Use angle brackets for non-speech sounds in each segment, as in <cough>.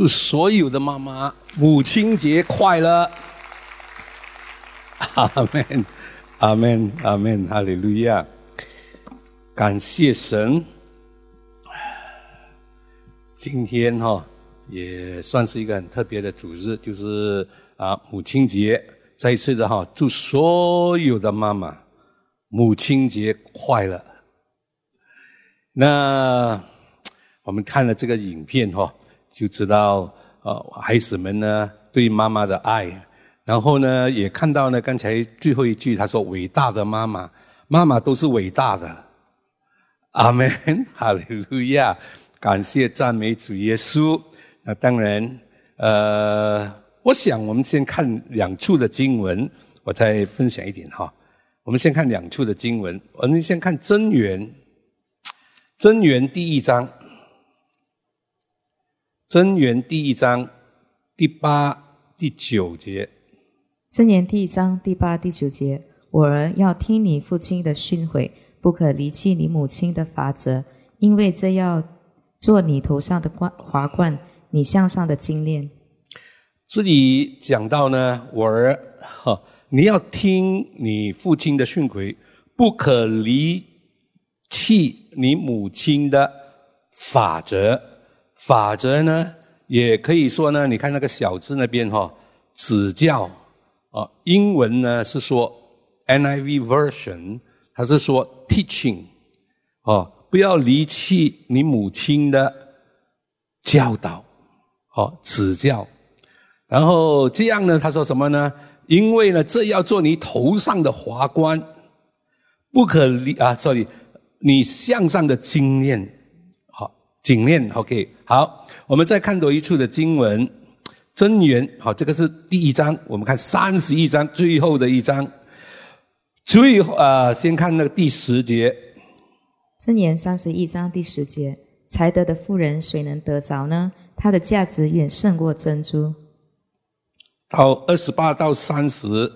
祝所有的妈妈母亲节快乐！阿门，阿门，阿门，哈利路亚！感谢神，今天哈也算是一个很特别的主日，就是啊母亲节。再一次的哈，祝所有的妈妈母亲节快乐。那我们看了这个影片哈。就知道，呃，孩子们呢对妈妈的爱，然后呢也看到呢刚才最后一句他说伟大的妈妈，妈妈都是伟大的，阿门，<laughs> 哈利路亚，感谢赞美主耶稣。那当然，呃，我想我们先看两处的经文，我再分享一点哈。我们先看两处的经文，我们先看真源，真源第一章。真言第一章第八、第九节。真言第一章第八、第九节：我儿要听你父亲的训诲，不可离弃你母亲的法则，因为这要做你头上的冠华冠，你向上的金链。这里讲到呢，我儿哈，你要听你父亲的训诲，不可离弃你母亲的法则。法则呢，也可以说呢，你看那个小字那边哈，指教啊，英文呢是说 NIV version，它是说 teaching，哦，不要离弃你母亲的教导，哦，指教，然后这样呢，他说什么呢？因为呢，这要做你头上的华冠，不可离啊这里你向上的经验。紧链，OK，好，我们再看多一处的经文，真言，好，这个是第一章，我们看三十一章最后的一章，最后啊，先看那个第十节，真言三十一章第十节，才德的妇人谁能得着呢？她的价值远胜过珍珠。到二十八到三十，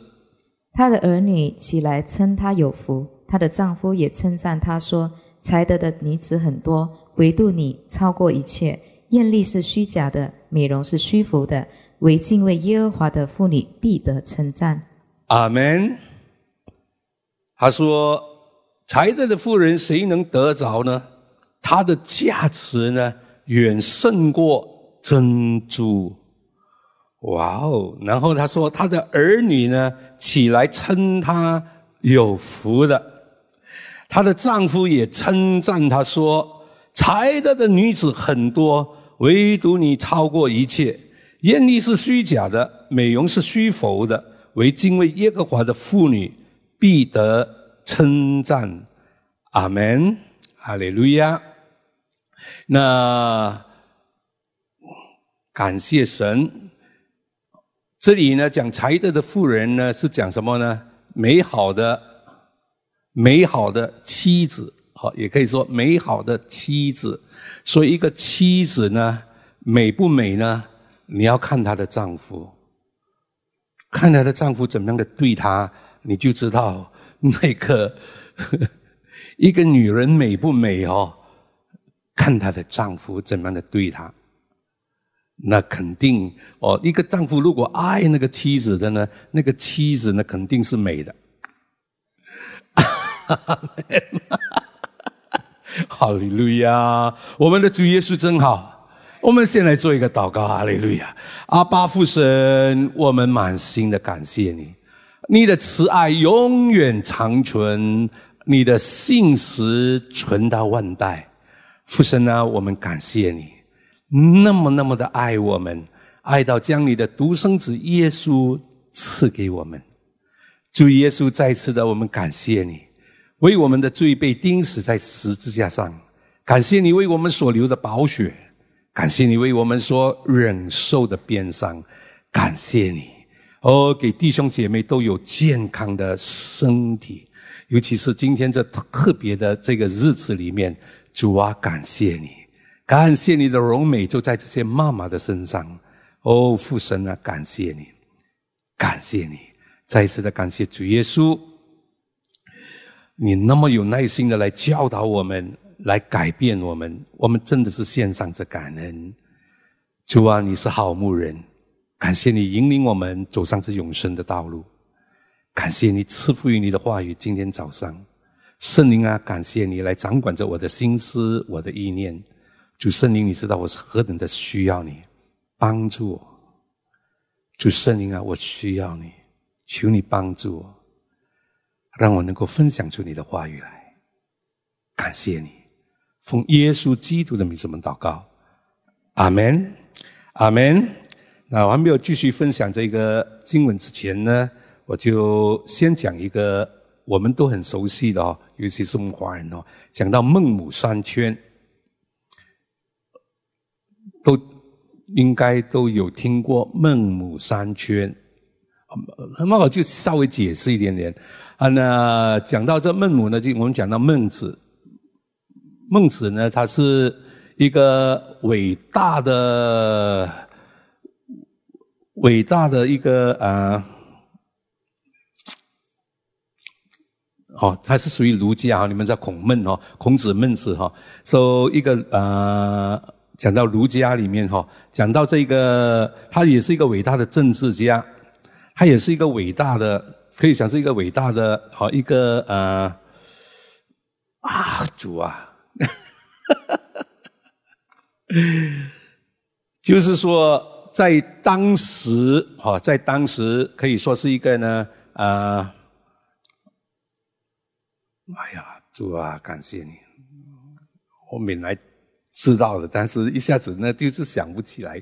她的儿女起来称她有福，她的丈夫也称赞她说，才德的女子很多。唯独你超过一切，艳丽是虚假的，美容是虚浮的，唯敬畏耶和华的妇女必得称赞。阿门。他说：“才德的妇人谁能得着呢？她的价值呢，远胜过珍珠。”哇哦！然后他说：“他的儿女呢，起来称他有福的，她的丈夫也称赞她说。”才德的女子很多，唯独你超过一切。艳丽是虚假的，美容是虚浮的。唯敬畏耶和华的妇女必得称赞。阿门，哈利路亚。那感谢神。这里呢，讲才德的妇人呢，是讲什么呢？美好的、美好的妻子。好，也可以说美好的妻子。所以，一个妻子呢，美不美呢？你要看她的丈夫，看她的丈夫怎么样的对她，你就知道那个一个女人美不美哦。看她的丈夫怎么样的对她，那肯定哦。一个丈夫如果爱那个妻子的呢，那个妻子呢肯定是美的。哈 <laughs> 哈哈利路亚！我们的主耶稣真好。我们先来做一个祷告。哈利路亚！阿巴父神，我们满心的感谢你，你的慈爱永远长存，你的信实存到万代。父神啊，我们感谢你，那么那么的爱我们，爱到将你的独生子耶稣赐给我们。主耶稣，再次的我们感谢你。为我们的罪被钉死在十字架上，感谢你为我们所流的宝血，感谢你为我们所忍受的鞭伤，感谢你。哦，给弟兄姐妹都有健康的身体，尤其是今天这特别的这个日子里面，主啊，感谢你，感谢你的荣美就在这些妈妈的身上，哦，父神啊，感谢你，感谢你，再一次的感谢主耶稣。你那么有耐心的来教导我们，来改变我们，我们真的是献上这感恩。主啊，你是好牧人，感谢你引领我们走上这永生的道路，感谢你赐福于你的话语。今天早上，圣灵啊，感谢你来掌管着我的心思，我的意念。主圣灵，你知道我是何等的需要你帮助我。主圣灵啊，我需要你，求你帮助我，让我能够分享出你的话语来。感谢你，奉耶稣基督的名字，们祷告，阿门，阿门。那我还没有继续分享这个经文之前呢，我就先讲一个我们都很熟悉的哦，尤其是我们华人哦，讲到孟母三迁，都应该都有听过孟母三迁。那么我就稍微解释一点点啊。那讲到这孟母呢，就我们讲到孟子。孟子呢，他是一个伟大的、伟大的一个啊，哦，他是属于儒家你们叫孔孟哦，孔子、孟子哈，说一个呃，讲到儒家里面哈，讲到这个，他也是一个伟大的政治家，他也是一个伟大的，可以讲是一个伟大的，好一个呃，啊，主啊。<laughs> 就是说，在当时，哈，在当时可以说是一个呢，啊，哎呀，主啊，感谢你，我本来知道的，但是一下子呢，就是想不起来。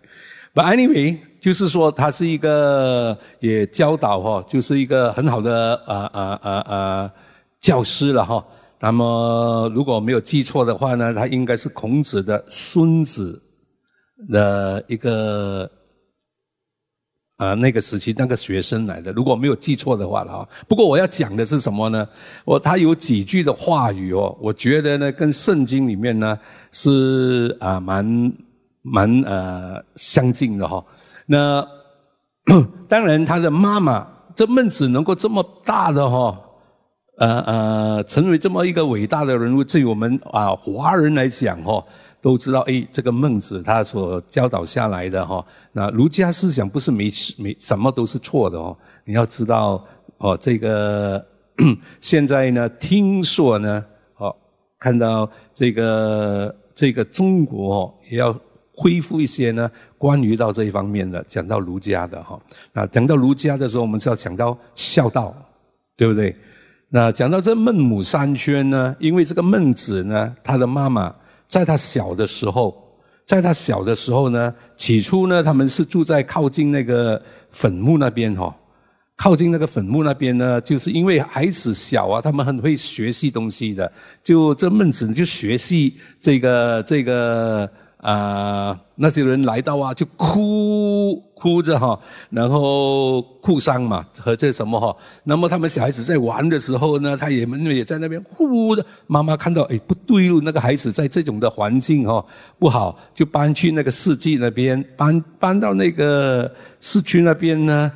But anyway，就是说，他是一个也教导哈，就是一个很好的啊啊啊啊教师了哈。那么，如果没有记错的话呢，他应该是孔子的孙子的一个啊那个时期那个学生来的。如果没有记错的话了哈。不过我要讲的是什么呢？我他有几句的话语哦，我觉得呢跟圣经里面呢是啊蛮蛮呃相近的哈。那 <coughs> 当然他的妈妈这孟子能够这么大的哈。呃呃，成为这么一个伟大的人物，对我们啊华人来讲哈，都知道哎，这个孟子他所教导下来的哈，那儒家思想不是没没什么都是错的哦。你要知道哦，这个 <coughs> 现在呢，听说呢，哦，看到这个这个中国也要恢复一些呢，关于到这一方面的，讲到儒家的哈。那讲到儒家的时候，我们是要讲到孝道，对不对？那讲到这孟母三迁呢，因为这个孟子呢，他的妈妈在他小的时候，在他小的时候呢，起初呢，他们是住在靠近那个坟墓那边哈，靠近那个坟墓那边呢，就是因为孩子小啊，他们很会学习东西的，就这孟子就学习这个这个。啊，那些人来到啊，就哭哭着哈，然后哭丧嘛和这什么哈。那么他们小孩子在玩的时候呢，他也们也在那边哭着。妈妈看到哎不对路，那个孩子在这种的环境哈不好，就搬去那个市集那边，搬搬到那个市区那边呢，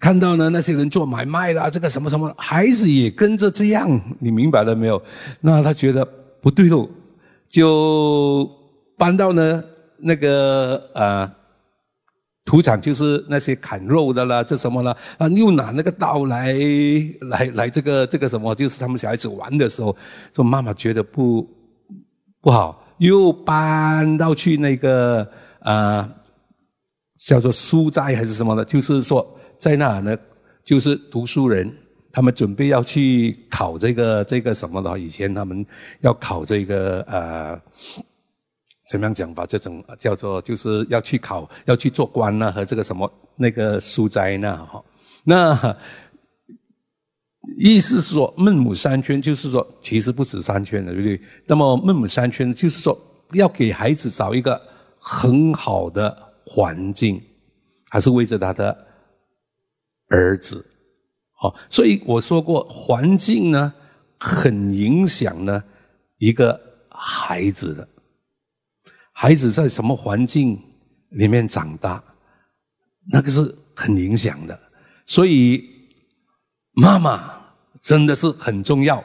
看到呢那些人做买卖啦，这个什么什么，孩子也跟着这样，你明白了没有？那他觉得不对路，就。搬到呢那个呃土场，就是那些砍肉的啦，这什么啦啊，又拿那个刀来来来这个这个什么，就是他们小孩子玩的时候，说妈妈觉得不不好，又搬到去那个啊叫做书斋还是什么的，就是说在那呢，就是读书人，他们准备要去考这个这个什么的，以前他们要考这个呃。怎么样讲法？这种叫做就是要去考，要去做官呢，和这个什么那个书斋呢？哈，那意思是说孟母三迁，就是说其实不止三迁的，对不对？那么孟母三迁就是说要给孩子找一个很好的环境，还是为着他的儿子。好，所以我说过，环境呢很影响呢一个孩子的。孩子在什么环境里面长大，那个是很影响的。所以妈妈真的是很重要。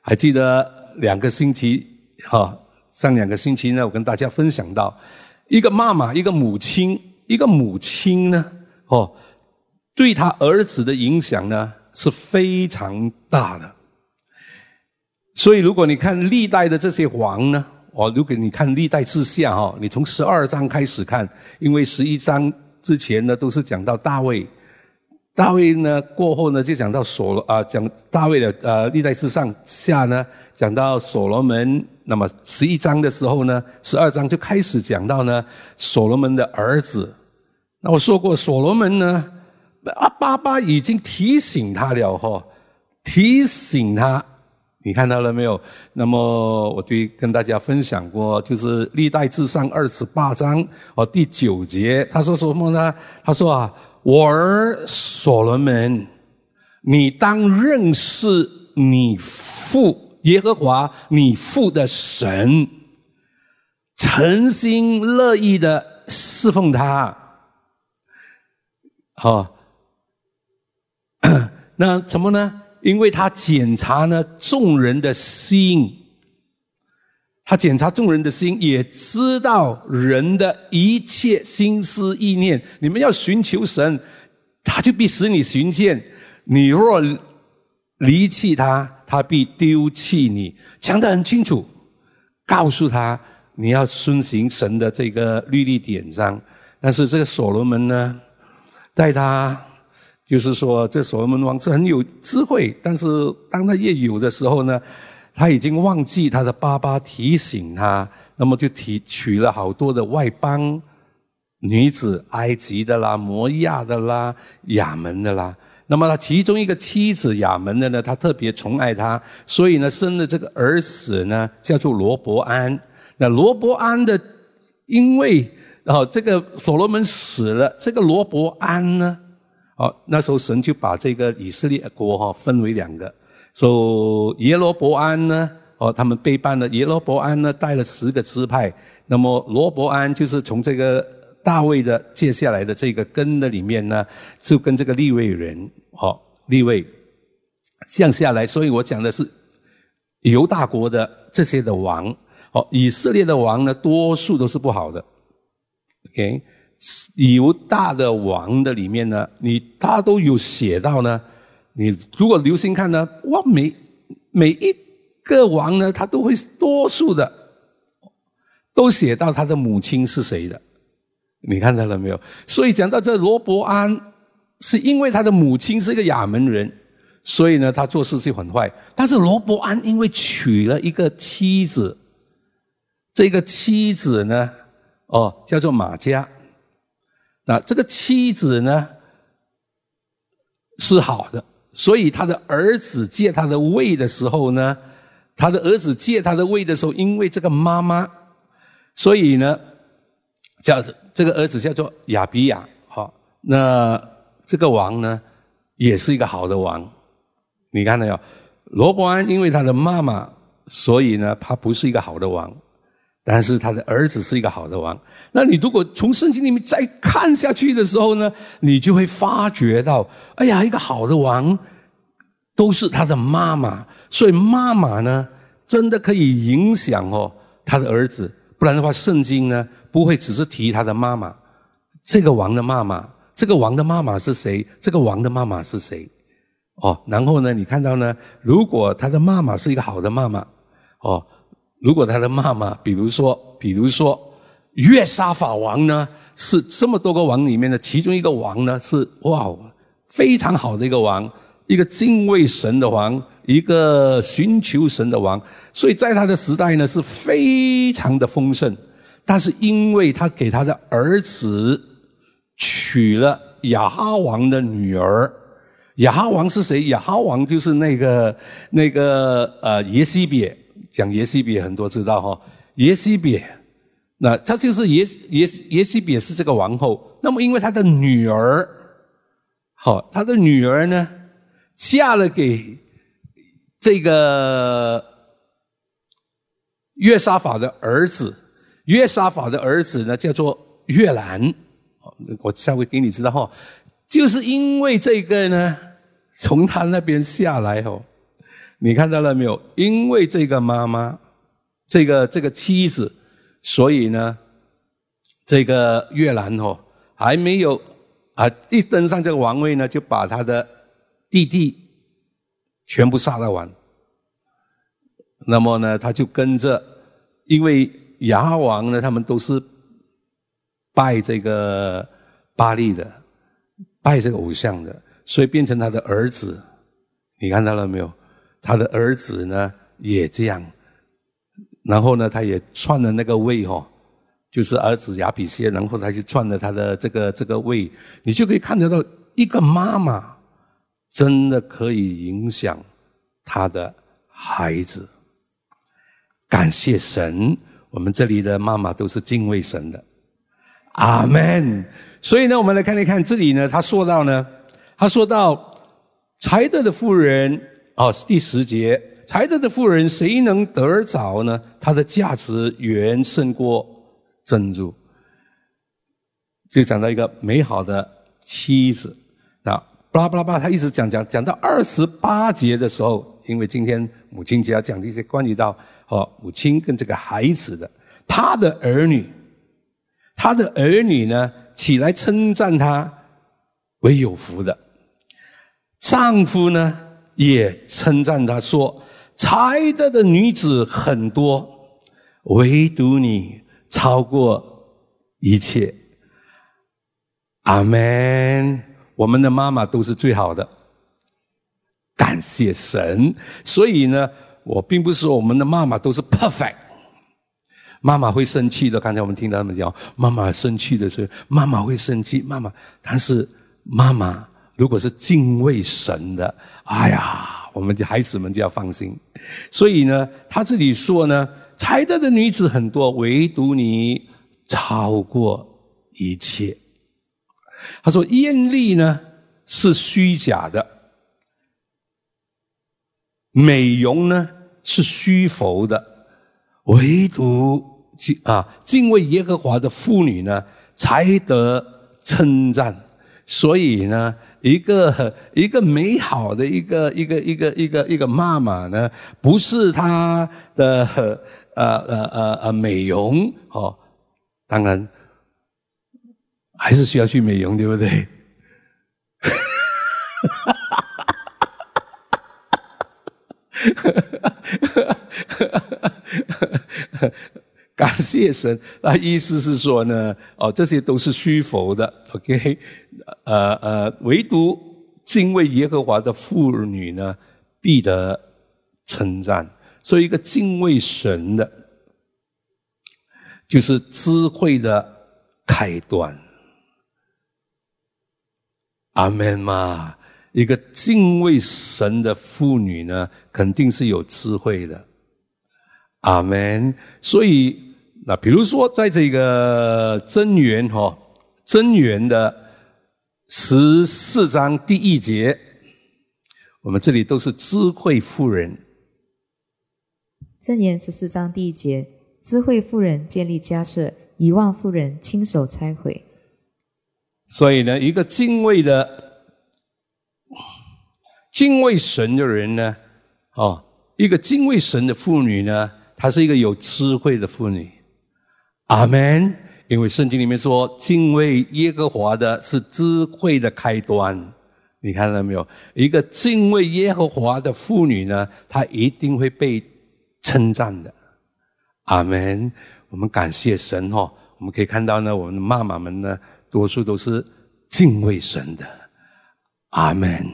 还记得两个星期哈，上两个星期呢，我跟大家分享到，一个妈妈，一个母亲，一个母亲呢，哦，对他儿子的影响呢是非常大的。所以，如果你看历代的这些王呢，哦，如果你看历代之下哈，你从十二章开始看，因为十一章之前呢都是讲到大卫，大卫呢过后呢就讲到所罗啊讲大卫的呃历代志上下呢讲到所罗门，那么十一章的时候呢，十二章就开始讲到呢所罗门的儿子。那我说过，所罗门呢，阿巴巴已经提醒他了哈，提醒他。你看到了没有？<laughs> 那么我对跟大家分享过，就是历代至上二十八章哦第九节，他说什么呢？他说啊，我儿所罗门，你当认识你父耶和华，你父的神，诚心乐意的侍奉他。好，<coughs> 那怎么呢？因为他检查呢众人的心，他检查众人的心，也知道人的一切心思意念。你们要寻求神，他就必使你寻见；你若离弃他，他必丢弃你。讲得很清楚，告诉他你要遵行神的这个律例典章。但是这个所罗门呢，在他。就是说，这所罗门王是很有智慧，但是当他越有的时候呢，他已经忘记他的爸爸提醒他，那么就提娶了好多的外邦女子，埃及的啦、摩亚的啦、亚门的啦。那么他其中一个妻子亚门的呢，他特别宠爱他，所以呢，生了这个儿子呢，叫做罗伯安。那罗伯安的，因为哦，这个所罗门死了，这个罗伯安呢。哦，那时候神就把这个以色列国哈分为两个，说耶罗伯安呢，哦，他们背叛了耶罗伯安呢，带了十个支派，那么罗伯安就是从这个大卫的接下来的这个根的里面呢，就跟这个立位人，哦，立位降下来，所以我讲的是犹大国的这些的王，哦，以色列的王呢，多数都是不好的，OK。犹大的王的里面呢，你他都有写到呢。你如果留心看呢，哇，每每一个王呢，他都会多数的都写到他的母亲是谁的。你看到了没有？所以讲到这罗伯安，是因为他的母亲是一个亚门人，所以呢，他做事就很坏。但是罗伯安因为娶了一个妻子，这个妻子呢，哦，叫做马加。那这个妻子呢是好的，所以他的儿子借他的位的时候呢，他的儿子借他的位的时候，因为这个妈妈，所以呢叫这个儿子叫做亚比亚。好，那这个王呢也是一个好的王。你看到没有？罗伯安因为他的妈妈，所以呢他不是一个好的王。但是他的儿子是一个好的王。那你如果从圣经里面再看下去的时候呢，你就会发觉到，哎呀，一个好的王都是他的妈妈。所以妈妈呢，真的可以影响哦他的儿子。不然的话，圣经呢不会只是提他的妈妈。这个王的妈妈，这个王的妈妈是谁？这个王的妈妈是谁？哦，然后呢，你看到呢，如果他的妈妈是一个好的妈妈，哦。如果他的妈妈，比如说，比如说约沙法王呢，是这么多个王里面的其中一个王呢，是哇，非常好的一个王，一个敬畏神的王，一个寻求神的王，所以在他的时代呢是非常的丰盛。但是因为他给他的儿子娶了亚哈王的女儿，亚哈王是谁？亚哈王就是那个那个呃耶西别。讲耶西比很多知道哈，耶西比，那他就是耶耶耶西比是这个王后。那么因为他的女儿，好，他的女儿呢，嫁了给这个约沙法的儿子，约沙法的儿子呢叫做约兰。我下回给你知道哈，就是因为这个呢，从他那边下来哦。你看到了没有？因为这个妈妈，这个这个妻子，所以呢，这个越南哦，还没有啊，一登上这个王位呢，就把他的弟弟全部杀了完。那么呢，他就跟着，因为牙王呢，他们都是拜这个巴利的，拜这个偶像的，所以变成他的儿子。你看到了没有？他的儿子呢也这样，然后呢，他也篡了那个位哦，就是儿子亚比谢，然后他就篡了他的这个这个位，你就可以看得到一个妈妈真的可以影响他的孩子。感谢神，我们这里的妈妈都是敬畏神的，阿门。所以呢，我们来看一看这里呢，他说到呢，他说到。才德的妇人，哦，第十节，才德的妇人，谁能得着呢？她的价值远胜过珍珠。就讲到一个美好的妻子，那巴拉巴拉巴，他一直讲讲讲到二十八节的时候，因为今天母亲节要讲这些关于到哦母亲跟这个孩子的，他的儿女，他的儿女呢起来称赞他为有福的。丈夫呢也称赞他说：“才德的女子很多，唯独你超过一切。”阿门。我们的妈妈都是最好的，感谢神。所以呢，我并不是说我们的妈妈都是 perfect。妈妈会生气的，刚才我们听到他们讲，妈妈生气的时候，妈妈会生气。妈妈，但是妈妈。如果是敬畏神的，哎呀，我们的孩子们就要放心。所以呢，他这里说呢，才德的女子很多，唯独你超过一切。他说艳丽呢是虚假的，美容呢是虚浮的，唯独敬啊敬畏耶和华的妇女呢才得称赞。所以呢。一个一个美好的一个一个一个一个一个妈妈呢，不是她的呃呃呃呃美容哦，当然还是需要去美容，对不对？<laughs> 感谢神，那意思是说呢，哦，这些都是虚浮的，OK，呃呃，唯独敬畏耶和华的妇女呢，必得称赞。所以，一个敬畏神的，就是智慧的开端。阿门嘛，一个敬畏神的妇女呢，肯定是有智慧的。阿门。所以。那比如说，在这个真言哈，真言的十四章第一节，我们这里都是智慧妇人。箴言十四章第一节，智慧妇人建立家舍，遗忘妇人亲手拆毁。所以呢，一个敬畏的、敬畏神的人呢，哦，一个敬畏神的妇女呢，她是一个有智慧的妇女。阿门。因为圣经里面说，敬畏耶和华的是智慧的开端。你看到没有？一个敬畏耶和华的妇女呢，她一定会被称赞的。阿门。我们感谢神哦。我们可以看到呢，我们的妈妈们呢，多数都是敬畏神的。阿门。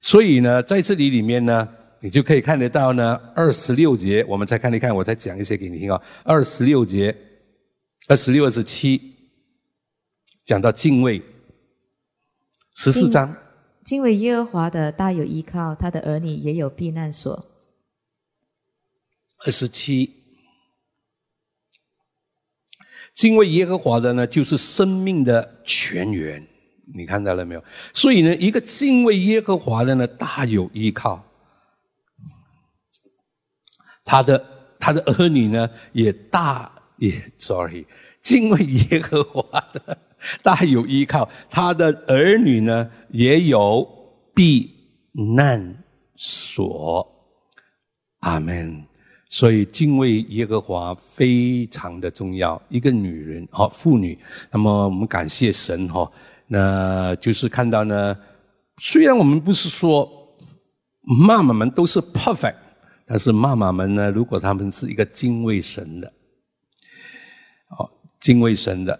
所以呢，在这里里面呢。你就可以看得到呢，二十六节，我们再看一看，我再讲一些给你听啊。二十六节，二十六、二十七，讲到敬畏。十四章，敬畏耶和华的大有依靠，他的儿女也有避难所。二十七，敬畏耶和华的呢，就是生命的泉源。你看到了没有？所以呢，一个敬畏耶和华的呢，大有依靠。他的他的儿女呢，也大耶 sorry，敬畏耶和华的，大有依靠。他的儿女呢，也有避难所。阿门。所以敬畏耶和华非常的重要。一个女人，哦，妇女，那么我们感谢神，哈，那就是看到呢，虽然我们不是说妈妈们都是 perfect，但是妈妈们呢，如果他们是一个敬畏神的，敬畏神的，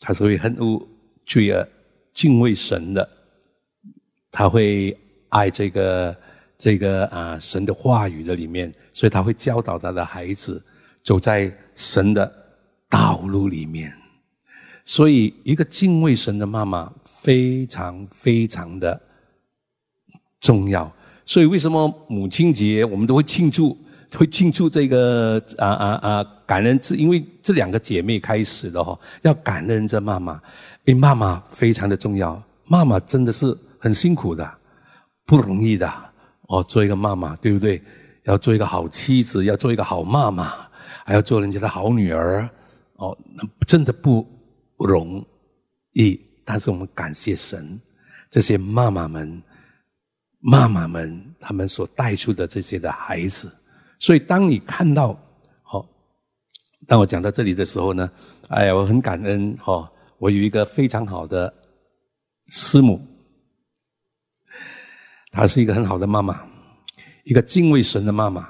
他是会恨恶罪恶，敬畏神的，他会爱这个。这个啊，神的话语的里面，所以他会教导他的孩子走在神的道路里面。所以，一个敬畏神的妈妈非常非常的重要。所以，为什么母亲节我们都会庆祝？会庆祝这个啊啊啊感恩？是因为这两个姐妹开始的哈，要感恩这妈妈，因为妈妈非常的重要。妈妈真的是很辛苦的，不容易的。哦，做一个妈妈，对不对？要做一个好妻子，要做一个好妈妈，还要做人家的好女儿。哦，那真的不容易。但是我们感谢神，这些妈妈们、妈妈们，他们所带出的这些的孩子。所以，当你看到，好，当我讲到这里的时候呢，哎呀，我很感恩。哈，我有一个非常好的师母。她是一个很好的妈妈，一个敬畏神的妈妈。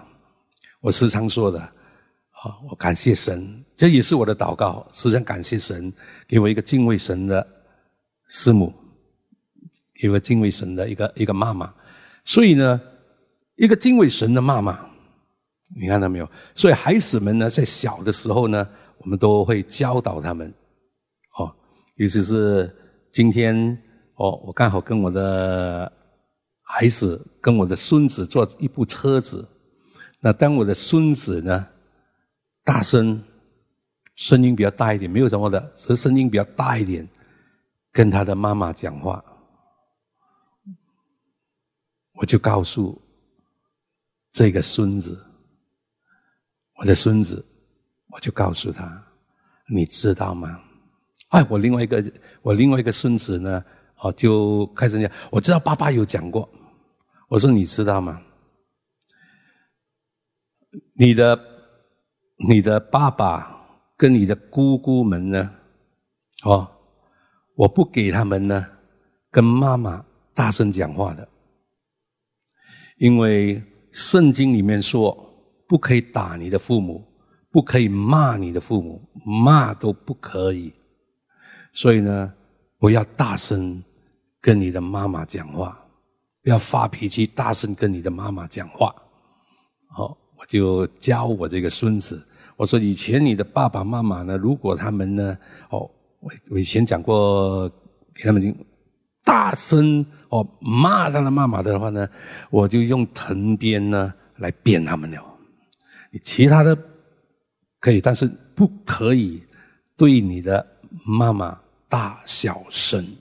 我时常说的，啊，我感谢神，这也是我的祷告。时常感谢神，给我一个敬畏神的师母，给我敬畏神的一个一个妈妈。所以呢，一个敬畏神的妈妈，你看到没有？所以孩子们呢，在小的时候呢，我们都会教导他们。哦，尤其是今天，哦，我刚好跟我的。孩子跟我的孙子坐一部车子，那当我的孙子呢，大声，声音比较大一点，没有什么的，只是声音比较大一点，跟他的妈妈讲话，我就告诉这个孙子，我的孙子，我就告诉他，你知道吗？哎，我另外一个，我另外一个孙子呢？哦，就开始讲，我知道爸爸有讲过。我说你知道吗？你的你的爸爸跟你的姑姑们呢？哦，我不给他们呢，跟妈妈大声讲话的，因为圣经里面说不可以打你的父母，不可以骂你的父母，骂都不可以。所以呢，不要大声跟你的妈妈讲话，不要发脾气，大声跟你的妈妈讲话。好，我就教我这个孙子，我说以前你的爸爸妈妈呢，如果他们呢，哦，我我以前讲过给他们听，大声哦骂他的妈妈的话呢，我就用藤鞭呢来鞭他们了。其他的可以，但是不可以对你的妈妈。大小声，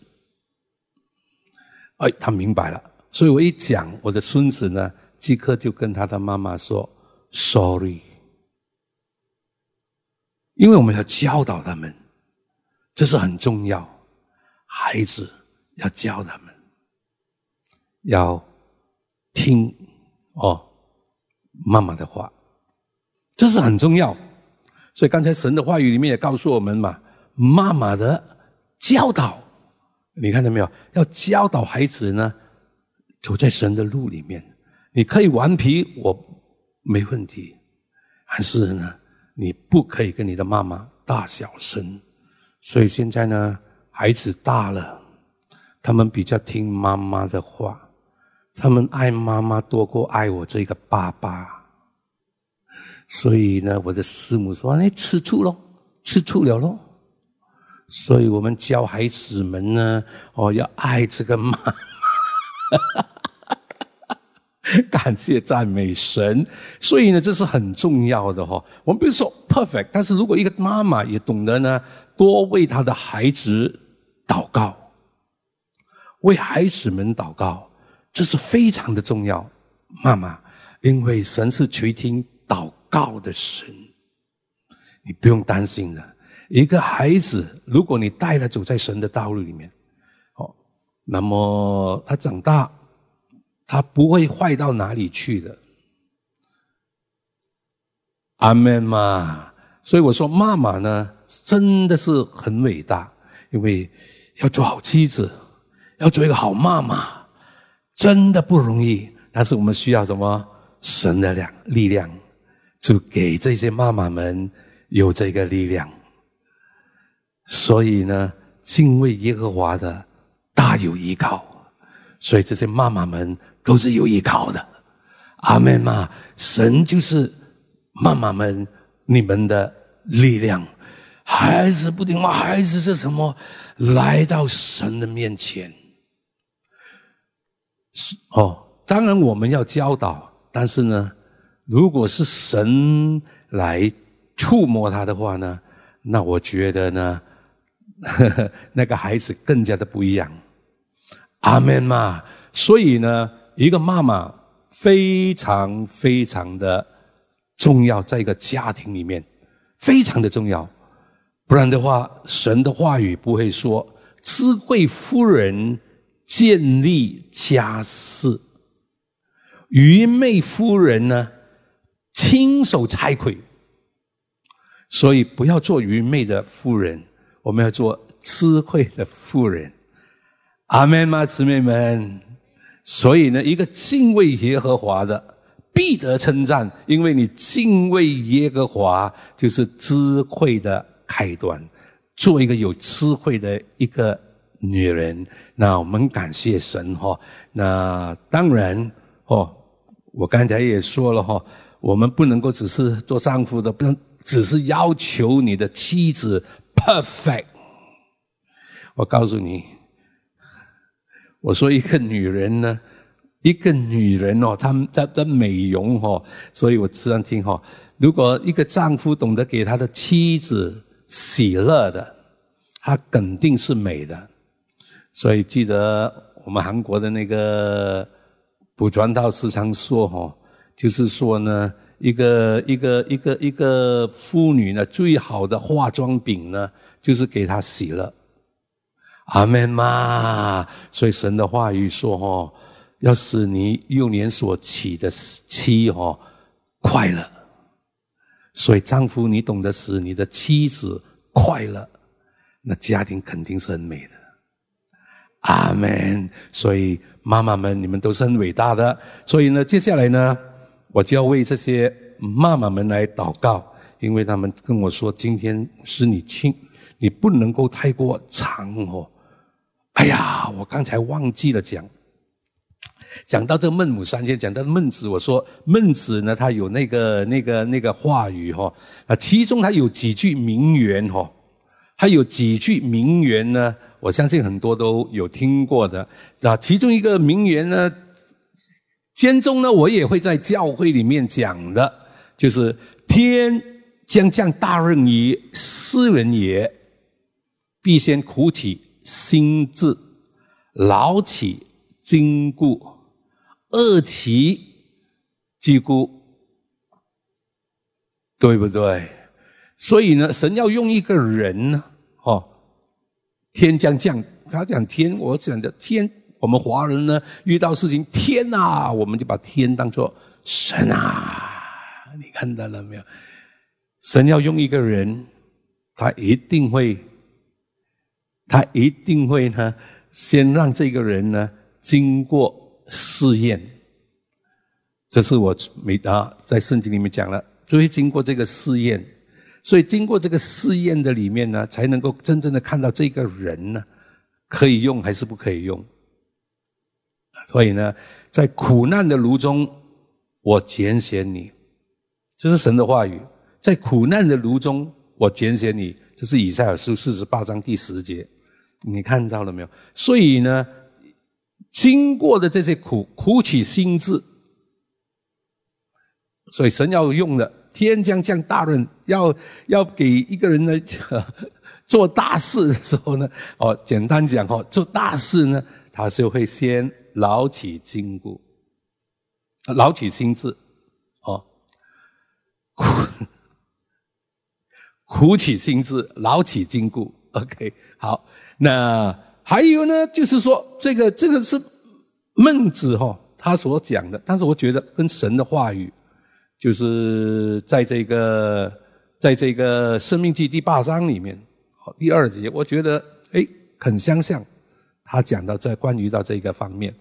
哎，他明白了，所以我一讲，我的孙子呢，即刻就跟他的妈妈说 “sorry”，因为我们要教导他们，这是很重要，孩子要教他们，要听哦妈妈的话，这是很重要。所以刚才神的话语里面也告诉我们嘛，妈妈的。教导，你看到没有？要教导孩子呢，走在神的路里面。你可以顽皮，我没问题，但是呢，你不可以跟你的妈妈大小声。所以现在呢，孩子大了，他们比较听妈妈的话，他们爱妈妈多过爱我这个爸爸。所以呢，我的师母说：“你吃醋喽，吃醋了喽。”所以我们教孩子们呢，哦，要爱这个妈，<laughs> 感谢赞美神。所以呢，这是很重要的哈。我们不是说 perfect，但是如果一个妈妈也懂得呢，多为她的孩子祷告，为孩子们祷告，这是非常的重要。妈妈，因为神是垂听祷告的神，你不用担心的。一个孩子，如果你带他走在神的道路里面，哦，那么他长大，他不会坏到哪里去的。阿门嘛。所以我说，妈妈呢，真的是很伟大，因为要做好妻子，要做一个好妈妈，真的不容易。但是我们需要什么？神的量力量，就给这些妈妈们有这个力量。所以呢，敬畏耶和华的大有依靠，所以这些妈妈们都是有依靠的。阿门嘛，神就是妈妈们。你们的力量，孩子不听话，孩子是什么？来到神的面前，哦。当然我们要教导，但是呢，如果是神来触摸他的话呢，那我觉得呢，呵 <laughs> 呵那个孩子更加的不一样。阿门嘛。所以呢，一个妈妈非常非常的。重要，在一个家庭里面，非常的重要。不然的话，神的话语不会说智慧夫人建立家室，愚昧夫人呢亲手拆毁。所以不要做愚昧的妇人，我们要做智慧的妇人。阿门吗，姊妹们？所以呢，一个敬畏耶和华的。必得称赞，因为你敬畏耶和华，就是智慧的开端。做一个有智慧的一个女人，那我们感谢神哈。那当然哦，我刚才也说了哈，我们不能够只是做丈夫的，不能只是要求你的妻子 perfect。我告诉你，我说一个女人呢。一个女人哦，她她的美容哦，所以我时常听哈，如果一个丈夫懂得给他的妻子喜乐的，她肯定是美的。所以记得我们韩国的那个补传道时常说哈，就是说呢，一个一个一个一个妇女呢，最好的化妆品呢，就是给她洗了。阿门嘛。所以神的话语说哈。要使你幼年所起的妻哦快乐，所以丈夫你懂得使你的妻子快乐，那家庭肯定是很美的。阿门。所以妈妈们，你们都是很伟大的。所以呢，接下来呢，我就要为这些妈妈们来祷告，因为他们跟我说，今天是你亲，你不能够太过长哦。哎呀，我刚才忘记了讲。讲到这个孟母三迁，讲到孟子，我说孟子呢，他有那个那个那个话语哈啊，其中他有几句名言哈，他有几句名言呢，我相信很多都有听过的啊。其中一个名言呢，间中呢，我也会在教会里面讲的，就是“天将降大任于斯人也，必先苦其心志，劳其筋骨。”饿其几乎对不对？所以呢，神要用一个人呢，哦，天将降，他讲天，我讲的天，我们华人呢，遇到事情天呐，我们就把天当作神啊，你看到了没有？神要用一个人，他一定会，他一定会呢，先让这个人呢，经过。试验，这是我每啊在圣经里面讲了，就会经过这个试验，所以经过这个试验的里面呢，才能够真正的看到这个人呢，可以用还是不可以用。所以呢，在苦难的炉中，我拣选你，这是神的话语。在苦难的炉中，我拣选你，这是以赛尔书四十八章第十节，你看到了没有？所以呢。经过的这些苦，苦起心智，所以神要用的天将降大任，要要给一个人呢 <laughs> 做大事的时候呢，哦，简单讲哦，做大事呢，他就会先劳起筋骨，劳起心智，哦，苦 <laughs> 苦起心志，劳起筋骨，OK，好，那。还有呢，就是说这个这个是孟子哈他所讲的，但是我觉得跟神的话语就是在这个在这个《生命记》第八章里面，第二节，我觉得哎很相像。他讲到在关于到这个方面，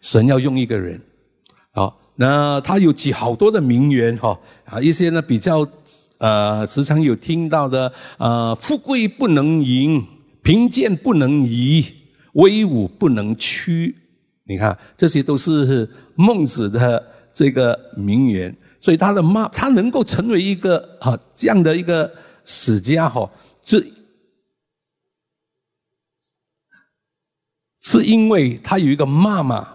神要用一个人，好，那他有几好多的名言哈啊，一些呢比较呃时常有听到的呃，富贵不能淫，贫贱不能移，威武不能屈。你看，这些都是孟子的这个名言，所以他的妈他能够成为一个啊这样的一个史家哈，这。是因为他有一个妈妈，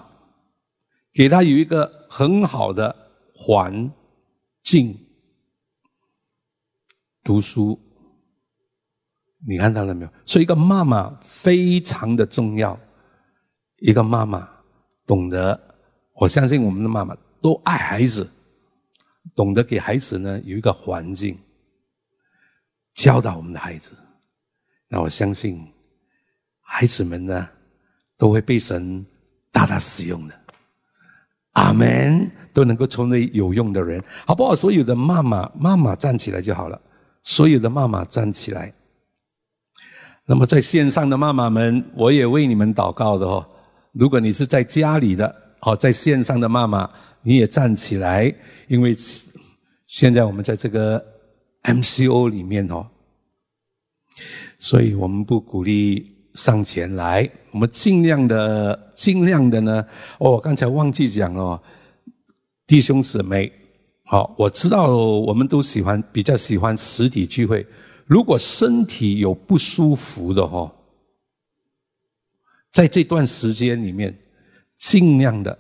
给他有一个很好的环境读书，你看到了没有？所以一个妈妈非常的重要。一个妈妈懂得，我相信我们的妈妈都爱孩子，懂得给孩子呢有一个环境，教导我们的孩子。那我相信孩子们呢。都会被神大大使用的，阿门，都能够成为有用的人，好不好？所有的妈妈，妈妈站起来就好了。所有的妈妈站起来。那么在线上的妈妈们，我也为你们祷告的哦。如果你是在家里的，哦，在线上的妈妈，你也站起来，因为现在我们在这个 MCO 里面哦，所以我们不鼓励。上前来，我们尽量的、尽量的呢。哦，刚才忘记讲了，弟兄姊妹，好，我知道我们都喜欢比较喜欢实体聚会。如果身体有不舒服的哈，在这段时间里面，尽量的，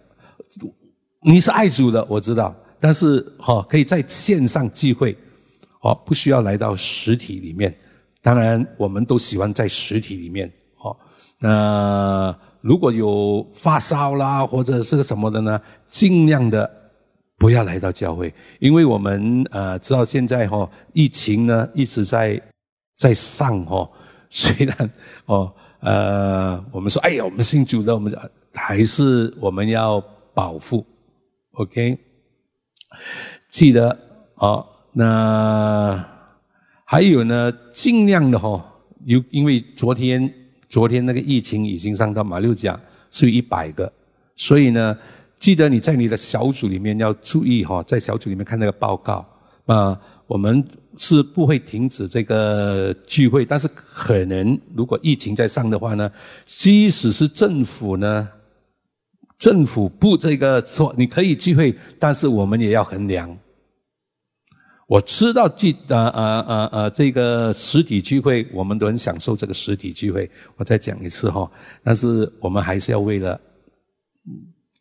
你是爱主的，我知道，但是哈，可以在线上聚会，哦，不需要来到实体里面。当然，我们都喜欢在实体里面。那如果有发烧啦，或者是个什么的呢？尽量的不要来到教会，因为我们呃知道现在哈疫情呢一直在在上哈，<laughs> 虽然哦呃我们说哎呀我们信主的我们还是我们要保护，OK？记得哦，那还有呢，尽量的哈，有因为昨天。昨天那个疫情已经上到马六甲是一百个，所以呢，记得你在你的小组里面要注意哈，在小组里面看那个报告啊。我们是不会停止这个聚会，但是可能如果疫情在上的话呢，即使是政府呢，政府不这个说你可以聚会，但是我们也要衡量。我知道，记呃呃呃呃，这个实体聚会，我们都很享受这个实体聚会。我再讲一次哈，但是我们还是要为了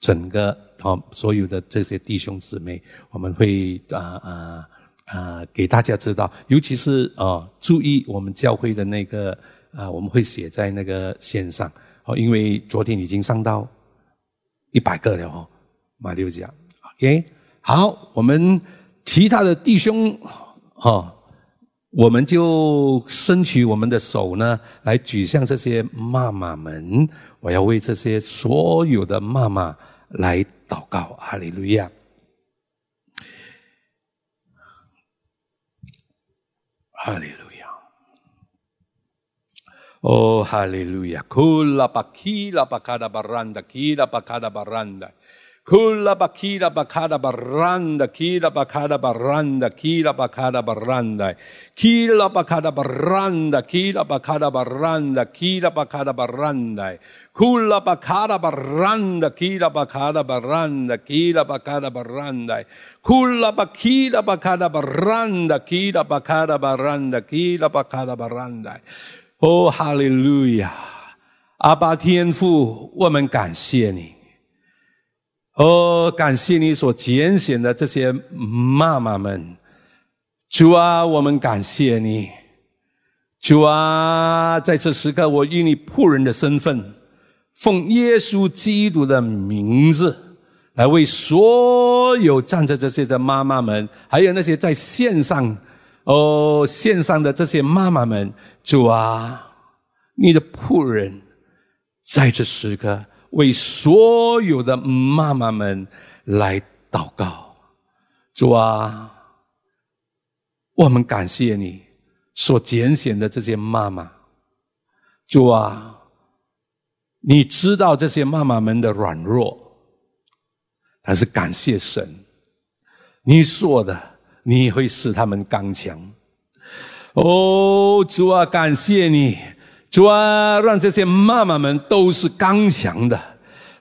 整个哦所有的这些弟兄姊妹，我们会啊啊啊给大家知道，尤其是啊注意我们教会的那个啊，我们会写在那个线上哦，因为昨天已经上到一百个了哦，马六甲，OK，好，我们。其他的弟兄，哈，我们就伸起我们的手呢，来举向这些妈妈们。我要为这些所有的妈妈来祷告，哈利路亚，哈利路亚，哦，哈利路亚，库拉巴基拉巴卡达巴兰达，基拉巴卡达巴兰达。Kula bakila bakada baranda, kila bakada baranda, kila bakada baranda, kila bakada baranda, kila bakada baranda, kila bakada baranda, kula bakada baranda, kila bakada baranda, kila bakada baranda, kula bakila bakada baranda, kila bakada baranda, kila bakada baranda. Oh, hallelujah！阿爸天父，我们感谢你。 哦，感谢你所拣选的这些妈妈们，主啊，我们感谢你，主啊，在这时刻，我以你仆人的身份，奉耶稣基督的名字，来为所有站在这些的妈妈们，还有那些在线上哦线上的这些妈妈们，主啊，你的仆人在这时刻。为所有的妈妈们来祷告，主啊，我们感谢你所拣选的这些妈妈。主啊，你知道这些妈妈们的软弱，但是感谢神，你说的你会使他们刚强。哦，主啊，感谢你，主啊，让这些妈妈们都是刚强的。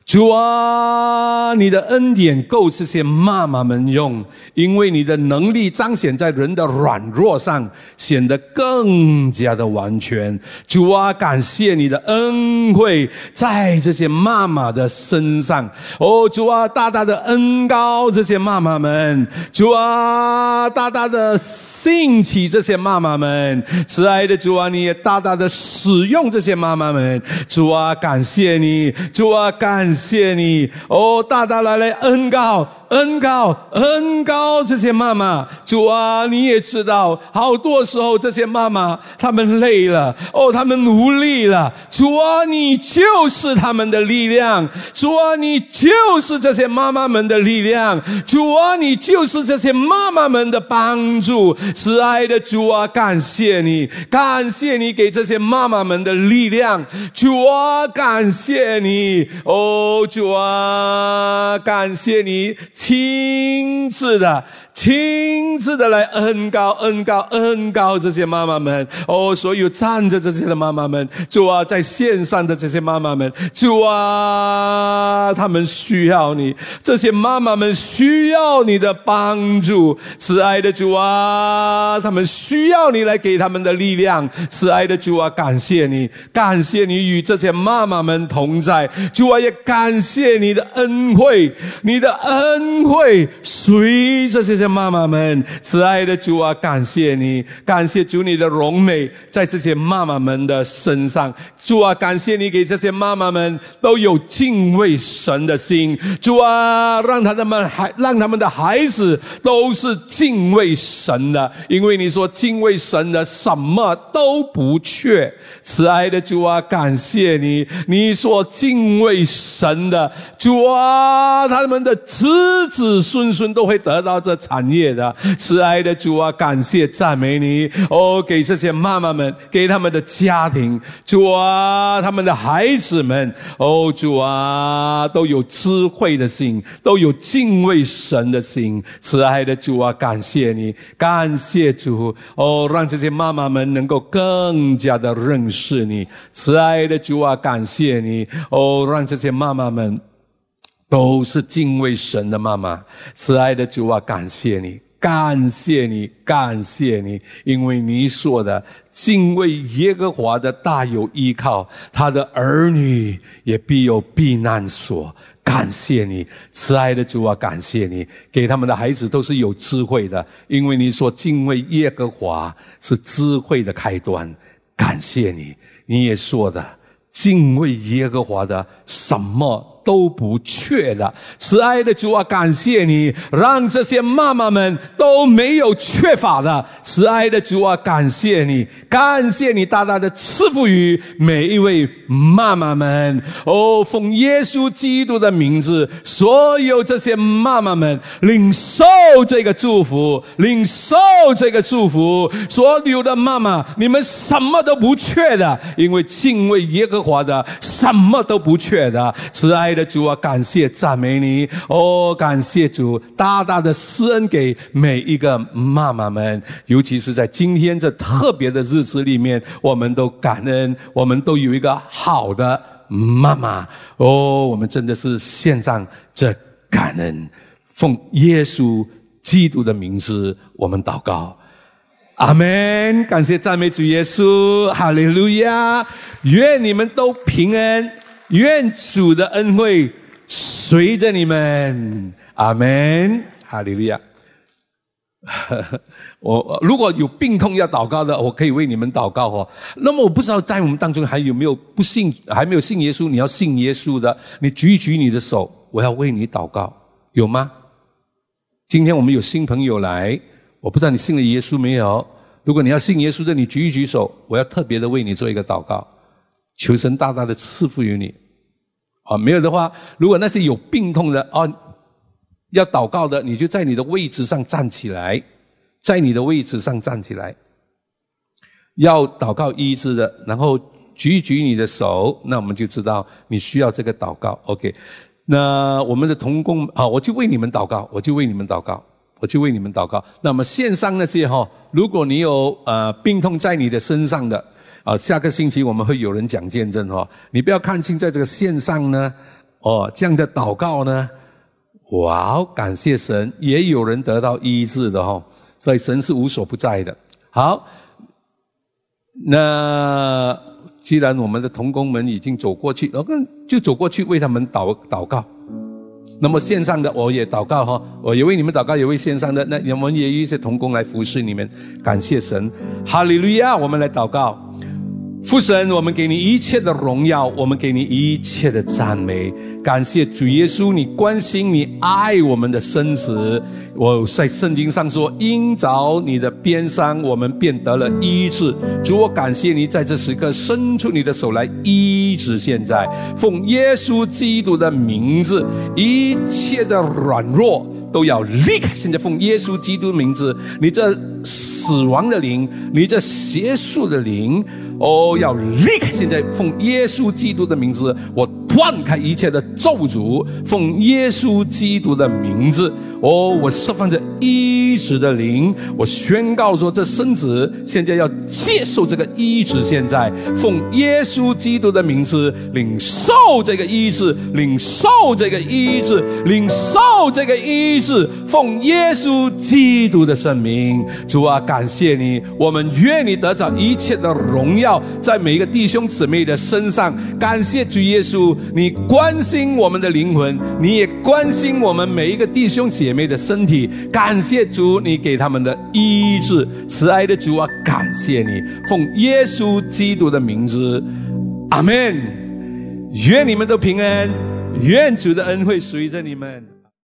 主啊，你的恩典够这些妈妈们用，因为你的能力彰显在人的软弱上，显得更加的完全。主啊，感谢你的恩惠在这些妈妈的身上。哦，主啊，大大的恩高这些妈妈们。主啊，大大的兴起这些妈妈们。慈爱的主啊，你也大大的使用这些妈妈们。主啊，感谢你。主啊，感。谢你哦，大大来来恩告。恩高恩高，这些妈妈，主啊，你也知道，好多时候这些妈妈她们累了，哦，她们努力了，主啊，你就是他们的力量，主啊，你就是这些妈妈们的力量，主啊，你就是这些妈妈们的帮助，慈爱的主啊，感谢你，感谢你给这些妈妈们的力量，主啊，感谢你，哦，主啊，感谢你。亲自的。亲自的来恩高恩高恩高这些妈妈们哦，所有站着这些的妈妈们，主啊，在线上的这些妈妈们，主啊，他们需要你，这些妈妈们需要你的帮助，慈爱的主啊，他们需要你来给他们的力量，慈爱的主啊，感谢你，感谢你与这些妈妈们同在，主啊，也感谢你的恩惠，你的恩惠随这些。妈妈们，慈爱的主啊，感谢你，感谢主你的荣美在这些妈妈们的身上。主啊，感谢你给这些妈妈们都有敬畏神的心。主啊，让他们孩让他们的孩子都是敬畏神的，因为你说敬畏神的什么都不缺。慈爱的主啊，感谢你，你说敬畏神的主啊，他们的子子孙孙都会得到这。产业的慈爱的主啊，感谢赞美你哦！给这些妈妈们，给他们的家庭，主啊，他们的孩子们哦，主啊，都有智慧的心，都有敬畏神的心。慈爱的主啊，感谢你，感谢主哦，让这些妈妈们能够更加的认识你。慈爱的主啊，感谢你哦，让这些妈妈们。都是敬畏神的妈妈，慈爱的主啊，感谢你，感谢你，感谢你，因为你说的敬畏耶和华的大有依靠，他的儿女也必有避难所。感谢你，慈爱的主啊，感谢你，给他们的孩子都是有智慧的，因为你说敬畏耶和华是智慧的开端。感谢你，你也说的敬畏耶和华的什么？都不缺的，慈爱的主啊，感谢你让这些妈妈们都没有缺乏的。慈爱的主啊，感谢你，感谢你大大的赐福于每一位妈妈们。哦，奉耶稣基督的名字，所有这些妈妈们领受这个祝福，领受这个祝福。所有的妈妈，你们什么都不缺的，因为敬畏耶和华的什么都不缺的。慈爱。的主啊，感谢赞美你哦！感谢主大大的施恩给每一个妈妈们，尤其是在今天这特别的日子里面，我们都感恩，我们都有一个好的妈妈哦！我们真的是献上这感恩，奉耶稣基督的名字，我们祷告，阿门！感谢赞美主耶稣，哈利路亚！愿你们都平安。愿主的恩惠随着你们，阿门，哈利路亚。<laughs> 我如果有病痛要祷告的，我可以为你们祷告哦。那么我不知道在我们当中还有没有不信、还没有信耶稣，你要信耶稣的，你举一举你的手，我要为你祷告，有吗？今天我们有新朋友来，我不知道你信了耶稣没有。如果你要信耶稣的，你举一举手，我要特别的为你做一个祷告，求神大大的赐福于你。啊，没有的话，如果那些有病痛的啊，要祷告的，你就在你的位置上站起来，在你的位置上站起来。要祷告医治的，然后举一举你的手，那我们就知道你需要这个祷告。OK，那我们的同工啊，我就为你们祷告，我就为你们祷告，我就为你们祷告。那么线上那些哈，如果你有呃病痛在你的身上的啊，下个星期我们会有人讲见证哦，你不要看清在这个线上呢，哦这样的祷告呢，哇，感谢神，也有人得到医治的哈，所以神是无所不在的。好。那既然我们的童工们已经走过去，我跟就走过去为他们祷祷告。那么线上的我也祷告哈，我也为你们祷告，也为线上的那我们也有一些童工来服侍你们，感谢神，哈利路亚！我们来祷告。父神，我们给你一切的荣耀，我们给你一切的赞美，感谢主耶稣，你关心、你爱我们的生子。我在圣经上说，因着你的鞭伤，我们便得了医治。主，我感谢你在这时刻伸出你的手来医治。现在，奉耶稣基督的名字，一切的软弱都要立刻。现在，奉耶稣基督名字，你这死亡的灵，你这邪术的灵。哦，要离开！现在奉耶稣基督的名字，我断开一切的咒诅。奉耶稣基督的名字，哦，我释放着医治的灵。我宣告说，这孙子现在要接受这个医治。现在奉耶稣基督的名字，领受这个医治，领受这个医治，领受这个医治。奉耶稣基督的圣名，主啊，感谢你，我们愿你得着一切的荣耀。在每一个弟兄姊妹的身上，感谢主耶稣，你关心我们的灵魂，你也关心我们每一个弟兄姐妹的身体。感谢主，你给他们的医治，慈爱的主啊，感谢你，奉耶稣基督的名字，阿门。愿你们都平安，愿主的恩惠随着你们。